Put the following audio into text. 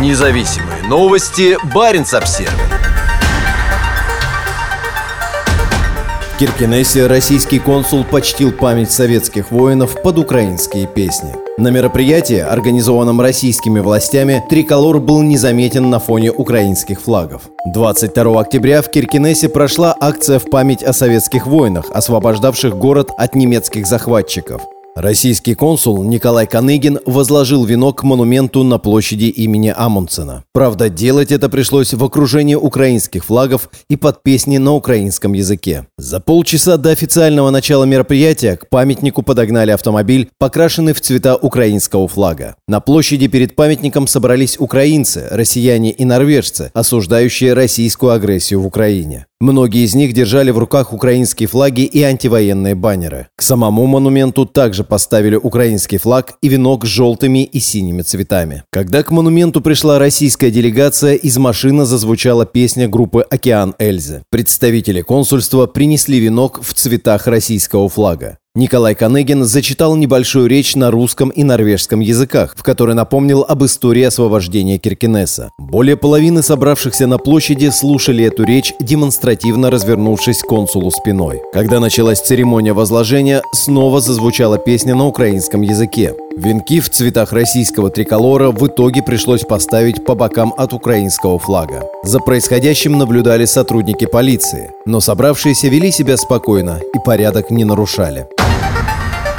Независимые новости. Барин обсерва В Киркинессе российский консул почтил память советских воинов под украинские песни. На мероприятии, организованном российскими властями, триколор был незаметен на фоне украинских флагов. 22 октября в Киркинессе прошла акция в память о советских воинах, освобождавших город от немецких захватчиков. Российский консул Николай Каныгин возложил венок к монументу на площади имени Амундсена. Правда, делать это пришлось в окружении украинских флагов и под песни на украинском языке. За полчаса до официального начала мероприятия к памятнику подогнали автомобиль, покрашенный в цвета украинского флага. На площади перед памятником собрались украинцы, россияне и норвежцы, осуждающие российскую агрессию в Украине. Многие из них держали в руках украинские флаги и антивоенные баннеры. К самому монументу также поставили украинский флаг и венок с желтыми и синими цветами. Когда к монументу пришла российская делегация, из машины зазвучала песня группы «Океан Эльзы». Представители консульства принесли венок в цветах российского флага. Николай Канегин зачитал небольшую речь на русском и норвежском языках, в которой напомнил об истории освобождения Киркинесса. Более половины собравшихся на площади слушали эту речь, демонстративно развернувшись к консулу спиной. Когда началась церемония возложения, снова зазвучала песня на украинском языке. Венки в цветах российского триколора в итоге пришлось поставить по бокам от украинского флага. За происходящим наблюдали сотрудники полиции, но собравшиеся вели себя спокойно и порядок не нарушали.